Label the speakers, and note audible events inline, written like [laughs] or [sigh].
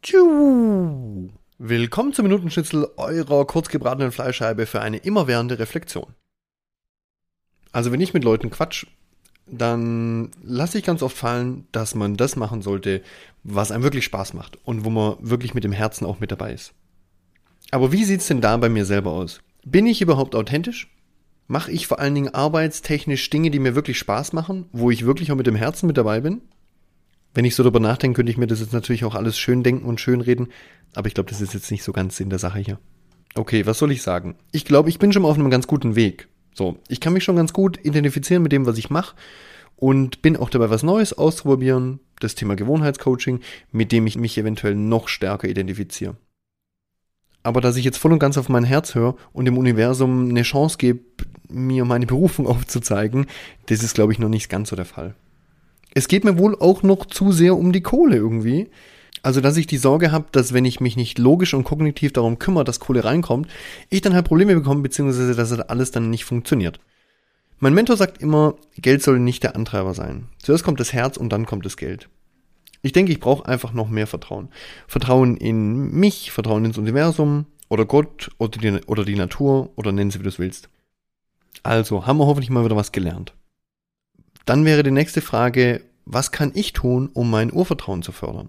Speaker 1: Tschu. Willkommen zum Minutenschnitzel eurer kurzgebratenen Fleischscheibe für eine immerwährende Reflexion. Also wenn ich mit Leuten quatsch, dann lasse ich ganz oft fallen, dass man das machen sollte, was einem wirklich Spaß macht und wo man wirklich mit dem Herzen auch mit dabei ist. Aber wie sieht's denn da bei mir selber aus? Bin ich überhaupt authentisch? Mache ich vor allen Dingen arbeitstechnisch Dinge, die mir wirklich Spaß machen, wo ich wirklich auch mit dem Herzen mit dabei bin? Wenn ich so darüber nachdenke, könnte ich mir das jetzt natürlich auch alles schön denken und schön reden, aber ich glaube, das ist jetzt nicht so ganz in der Sache hier. Okay, was soll ich sagen? Ich glaube, ich bin schon mal auf einem ganz guten Weg. So, ich kann mich schon ganz gut identifizieren mit dem, was ich mache und bin auch dabei, was Neues auszuprobieren, das Thema Gewohnheitscoaching, mit dem ich mich eventuell noch stärker identifiziere. Aber dass ich jetzt voll und ganz auf mein Herz höre und dem Universum eine Chance gebe, mir meine Berufung [laughs] aufzuzeigen, das ist, glaube ich, noch nicht ganz so der Fall. Es geht mir wohl auch noch zu sehr um die Kohle irgendwie. Also, dass ich die Sorge habe, dass wenn ich mich nicht logisch und kognitiv darum kümmere, dass Kohle reinkommt, ich dann halt Probleme bekomme, beziehungsweise dass das alles dann nicht funktioniert. Mein Mentor sagt immer, Geld soll nicht der Antreiber sein. Zuerst kommt das Herz und dann kommt das Geld. Ich denke, ich brauche einfach noch mehr Vertrauen. Vertrauen in mich, Vertrauen ins Universum oder Gott oder die, oder die Natur oder nennen sie, wie du es willst. Also, haben wir hoffentlich mal wieder was gelernt. Dann wäre die nächste Frage, was kann ich tun, um mein Urvertrauen zu fördern?